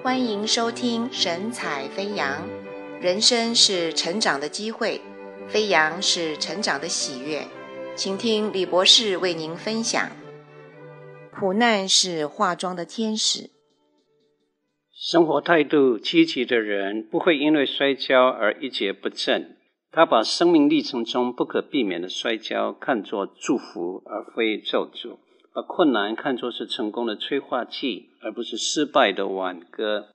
欢迎收听神采飞扬，人生是成长的机会，飞扬是成长的喜悦。请听李博士为您分享：苦难是化妆的天使。生活态度积极的人不会因为摔跤而一蹶不振，他把生命历程中不可避免的摔跤看作祝福而非咒诅。把困难看作是成功的催化剂，而不是失败的挽歌。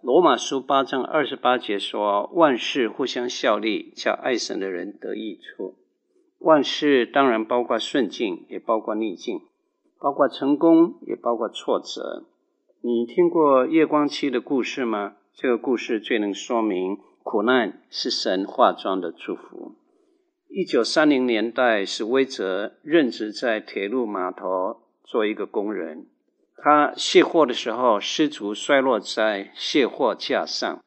罗马书八章二十八节说：“万事互相效力，叫爱神的人得益处。”万事当然包括顺境，也包括逆境，包括成功，也包括挫折。你听过夜光妻的故事吗？这个故事最能说明苦难是神化妆的祝福。一九三零年代，史威哲任职在铁路码头。做一个工人，他卸货的时候失足摔落在卸货架上，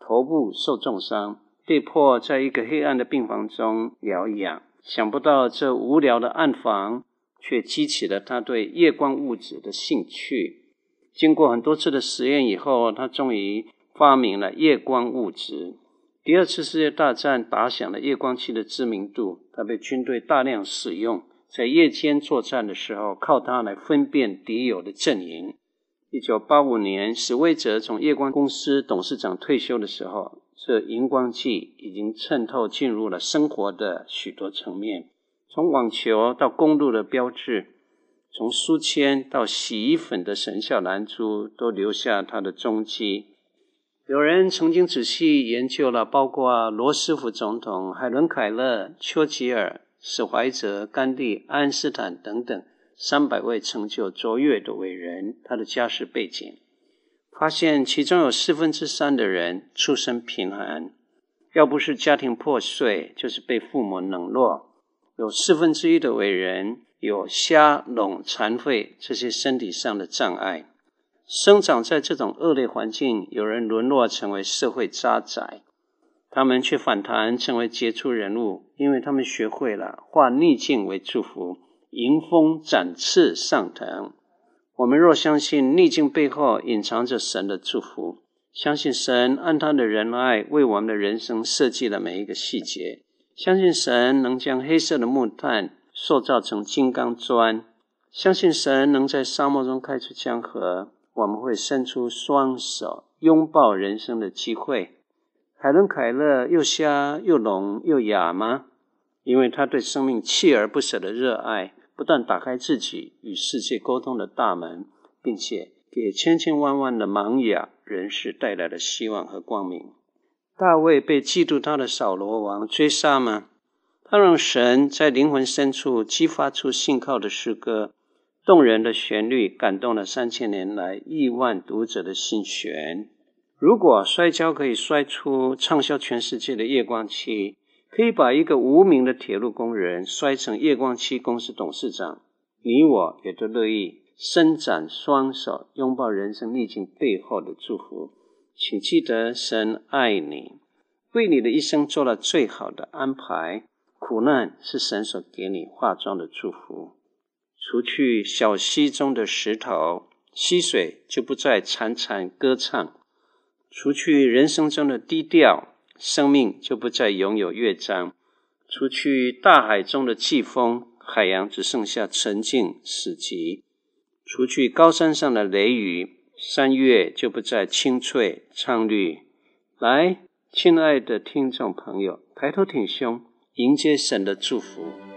头部受重伤，被迫在一个黑暗的病房中疗养。想不到这无聊的暗房，却激起了他对夜光物质的兴趣。经过很多次的实验以后，他终于发明了夜光物质。第二次世界大战打响了夜光器的知名度，它被军队大量使用。在夜间作战的时候，靠它来分辨敌友的阵营。一九八五年，史威哲从夜光公司董事长退休的时候，这荧光剂已经渗透进入了生活的许多层面，从网球到公路的标志，从书签到洗衣粉的神效蓝珠，都留下它的踪迹。有人曾经仔细研究了，包括罗斯福总统、海伦·凯勒、丘吉尔。史怀哲、甘地、爱因斯坦等等三百位成就卓越的伟人，他的家世背景，发现其中有四分之三的人出身贫寒，要不是家庭破碎，就是被父母冷落。有四分之一的伟人有瞎、聋、残废这些身体上的障碍，生长在这种恶劣环境，有人沦落成为社会渣滓。他们却反弹成为杰出人物，因为他们学会了化逆境为祝福，迎风展翅上腾。我们若相信逆境背后隐藏着神的祝福，相信神按他的仁爱为我们的人生设计了每一个细节，相信神能将黑色的木炭塑造成金刚砖，相信神能在沙漠中开出江河，我们会伸出双手拥抱人生的机会。海伦·凯勒又瞎又聋又哑吗？因为他对生命锲而不舍的热爱，不断打开自己与世界沟通的大门，并且给千千万万的盲哑人士带来了希望和光明。大卫被嫉妒他的扫罗王追杀吗？他让神在灵魂深处激发出信靠的诗歌，动人的旋律感动了三千年来亿万读者的心弦。如果摔跤可以摔出畅销全世界的夜光漆，可以把一个无名的铁路工人摔成夜光漆公司董事长，你我也都乐意伸展双手，拥抱人生逆境背后的祝福。请记得，神爱你，为你的一生做了最好的安排。苦难是神所给你化妆的祝福。除去小溪中的石头，溪水就不再潺潺歌唱。除去人生中的低调，生命就不再拥有乐章；除去大海中的季风，海洋只剩下沉静死寂；除去高山上的雷雨，山岳就不再清脆苍绿。来，亲爱的听众朋友，抬头挺胸，迎接神的祝福。